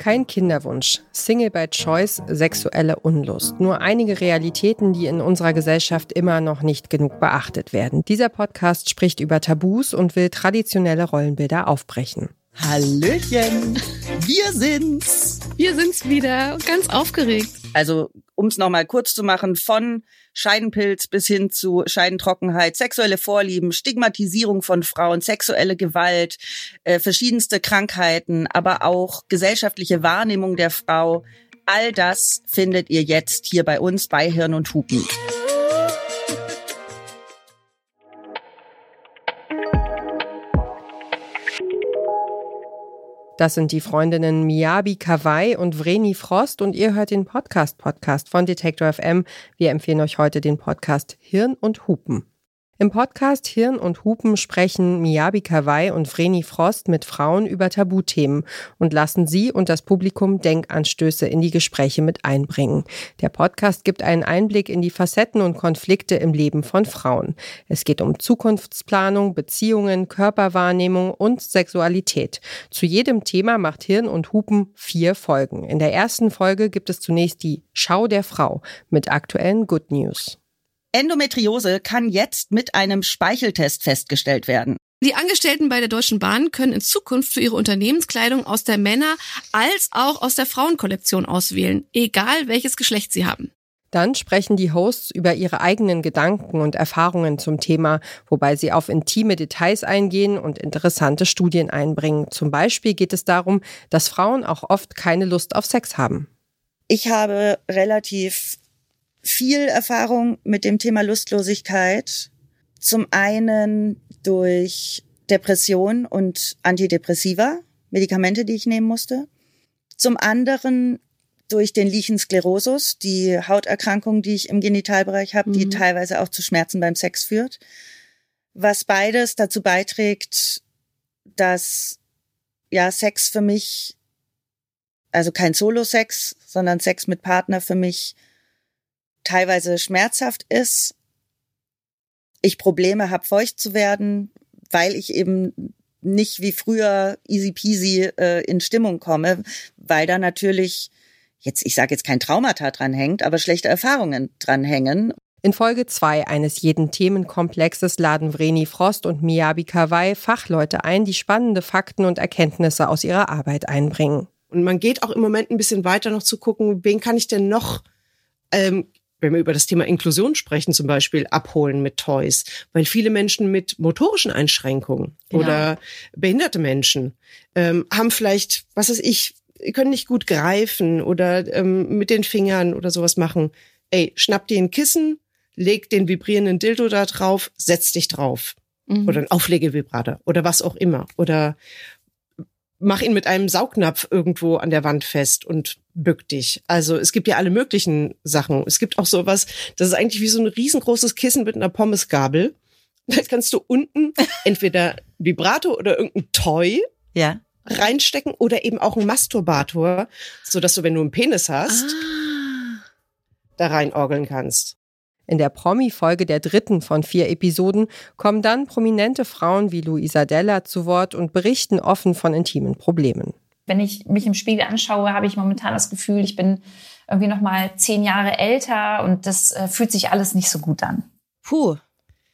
Kein Kinderwunsch, Single by Choice, sexuelle Unlust. Nur einige Realitäten, die in unserer Gesellschaft immer noch nicht genug beachtet werden. Dieser Podcast spricht über Tabus und will traditionelle Rollenbilder aufbrechen. Hallöchen, wir sind's. Wir sind's wieder, ganz aufgeregt. Also, um es nochmal kurz zu machen, von Scheidenpilz bis hin zu Scheidentrockenheit, sexuelle Vorlieben, Stigmatisierung von Frauen, sexuelle Gewalt, äh, verschiedenste Krankheiten, aber auch gesellschaftliche Wahrnehmung der Frau. All das findet ihr jetzt hier bei uns bei Hirn und Hupen. Das sind die Freundinnen Miyabi Kawai und Vreni Frost und ihr hört den Podcast Podcast von Detektor FM. Wir empfehlen euch heute den Podcast Hirn und Hupen. Im Podcast Hirn und Hupen sprechen Miyabi Kawai und Vreni Frost mit Frauen über Tabuthemen und lassen sie und das Publikum Denkanstöße in die Gespräche mit einbringen. Der Podcast gibt einen Einblick in die Facetten und Konflikte im Leben von Frauen. Es geht um Zukunftsplanung, Beziehungen, Körperwahrnehmung und Sexualität. Zu jedem Thema macht Hirn und Hupen vier Folgen. In der ersten Folge gibt es zunächst die Schau der Frau mit aktuellen Good News. Endometriose kann jetzt mit einem Speicheltest festgestellt werden. Die Angestellten bei der Deutschen Bahn können in Zukunft für ihre Unternehmenskleidung aus der Männer- als auch aus der Frauenkollektion auswählen, egal welches Geschlecht sie haben. Dann sprechen die Hosts über ihre eigenen Gedanken und Erfahrungen zum Thema, wobei sie auf intime Details eingehen und interessante Studien einbringen. Zum Beispiel geht es darum, dass Frauen auch oft keine Lust auf Sex haben. Ich habe relativ viel Erfahrung mit dem Thema Lustlosigkeit. Zum einen durch Depression und Antidepressiva, Medikamente, die ich nehmen musste. Zum anderen durch den Lichensklerosus, die Hauterkrankung, die ich im Genitalbereich habe, mhm. die teilweise auch zu Schmerzen beim Sex führt. Was beides dazu beiträgt, dass ja Sex für mich, also kein Solo-Sex, sondern Sex mit Partner für mich teilweise schmerzhaft ist, ich Probleme habe, feucht zu werden, weil ich eben nicht wie früher easy peasy äh, in Stimmung komme, weil da natürlich jetzt, ich sage jetzt kein Traumata dran hängt, aber schlechte Erfahrungen dran hängen. In Folge zwei eines jeden Themenkomplexes laden Vreni Frost und Miyabi Kawai Fachleute ein, die spannende Fakten und Erkenntnisse aus ihrer Arbeit einbringen. Und man geht auch im Moment ein bisschen weiter noch zu gucken, wen kann ich denn noch ähm, wenn wir über das Thema Inklusion sprechen, zum Beispiel abholen mit Toys, weil viele Menschen mit motorischen Einschränkungen genau. oder behinderte Menschen ähm, haben vielleicht, was weiß ich, können nicht gut greifen oder ähm, mit den Fingern oder sowas machen. Ey, schnapp dir ein Kissen, leg den vibrierenden Dildo da drauf, setz dich drauf. Mhm. Oder ein Auflegevibrator oder was auch immer. Oder mach ihn mit einem Saugnapf irgendwo an der Wand fest und bück dich. Also es gibt ja alle möglichen Sachen. Es gibt auch sowas, das ist eigentlich wie so ein riesengroßes Kissen mit einer Pommesgabel. Da kannst du unten entweder Vibrator oder irgendein Toy ja. reinstecken oder eben auch ein Masturbator, so dass du, wenn du einen Penis hast, ah. da reinorgeln kannst. In der Promi-Folge der dritten von vier Episoden kommen dann prominente Frauen wie Luisa Della zu Wort und berichten offen von intimen Problemen. Wenn ich mich im Spiegel anschaue, habe ich momentan das Gefühl, ich bin irgendwie noch mal zehn Jahre älter und das äh, fühlt sich alles nicht so gut an. Puh,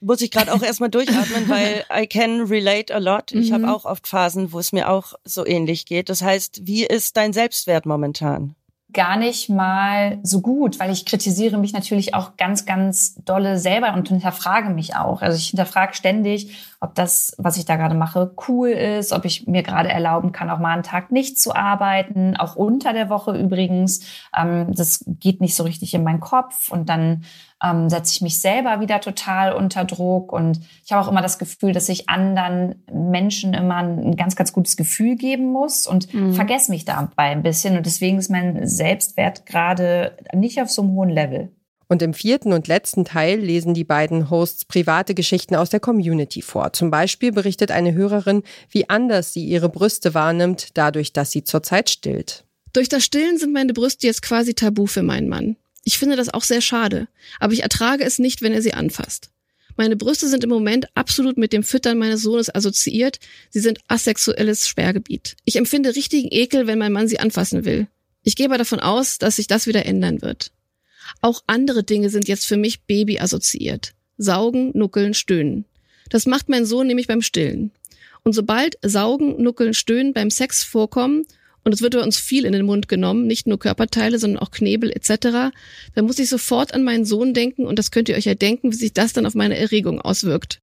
muss ich gerade auch erstmal durchatmen, weil I can relate a lot. Ich mhm. habe auch oft Phasen, wo es mir auch so ähnlich geht. Das heißt, wie ist dein Selbstwert momentan? Gar nicht mal so gut, weil ich kritisiere mich natürlich auch ganz, ganz dolle selber und hinterfrage mich auch. Also ich hinterfrage ständig, ob das, was ich da gerade mache, cool ist, ob ich mir gerade erlauben kann, auch mal einen Tag nicht zu arbeiten, auch unter der Woche übrigens. Ähm, das geht nicht so richtig in meinen Kopf und dann ähm, setze ich mich selber wieder total unter Druck. Und ich habe auch immer das Gefühl, dass ich anderen Menschen immer ein ganz, ganz gutes Gefühl geben muss und mhm. vergesse mich dabei ein bisschen. Und deswegen ist mein Selbstwert gerade nicht auf so einem hohen Level. Und im vierten und letzten Teil lesen die beiden Hosts private Geschichten aus der Community vor. Zum Beispiel berichtet eine Hörerin, wie anders sie ihre Brüste wahrnimmt, dadurch, dass sie zurzeit stillt. Durch das Stillen sind meine Brüste jetzt quasi tabu für meinen Mann. Ich finde das auch sehr schade, aber ich ertrage es nicht, wenn er sie anfasst. Meine Brüste sind im Moment absolut mit dem Füttern meines Sohnes assoziiert. Sie sind asexuelles Sperrgebiet. Ich empfinde richtigen Ekel, wenn mein Mann sie anfassen will. Ich gehe aber davon aus, dass sich das wieder ändern wird. Auch andere Dinge sind jetzt für mich Baby assoziiert. Saugen, nuckeln, stöhnen. Das macht mein Sohn nämlich beim Stillen. Und sobald Saugen, Nuckeln, Stöhnen beim Sex vorkommen und es wird bei uns viel in den Mund genommen, nicht nur Körperteile, sondern auch Knebel etc., dann muss ich sofort an meinen Sohn denken und das könnt ihr euch ja denken, wie sich das dann auf meine Erregung auswirkt.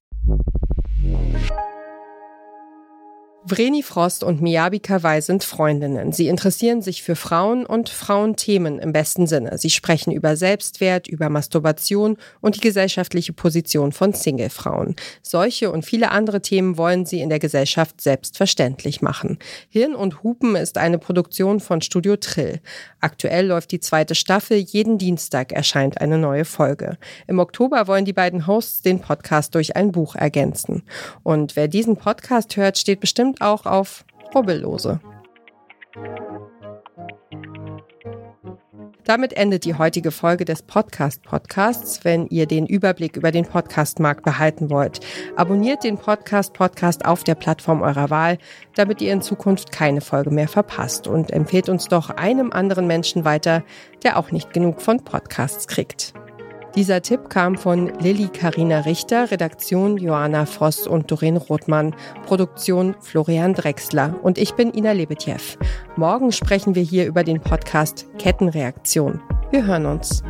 Vreni Frost und Miyabi Kawai sind Freundinnen. Sie interessieren sich für Frauen und Frauenthemen im besten Sinne. Sie sprechen über Selbstwert, über Masturbation und die gesellschaftliche Position von Singlefrauen. Solche und viele andere Themen wollen sie in der Gesellschaft selbstverständlich machen. Hirn und Hupen ist eine Produktion von Studio Trill. Aktuell läuft die zweite Staffel. Jeden Dienstag erscheint eine neue Folge. Im Oktober wollen die beiden Hosts den Podcast durch ein Buch ergänzen. Und wer diesen Podcast hört, steht bestimmt und auch auf Rubbellose. Damit endet die heutige Folge des Podcast Podcasts. Wenn ihr den Überblick über den Podcastmarkt behalten wollt, abonniert den Podcast Podcast auf der Plattform eurer Wahl, damit ihr in Zukunft keine Folge mehr verpasst und empfehlt uns doch einem anderen Menschen weiter, der auch nicht genug von Podcasts kriegt. Dieser Tipp kam von Lilly Karina Richter, Redaktion Joanna Voss und Doreen Rothmann, Produktion Florian Drexler und ich bin Ina Lebetjew. Morgen sprechen wir hier über den Podcast Kettenreaktion. Wir hören uns.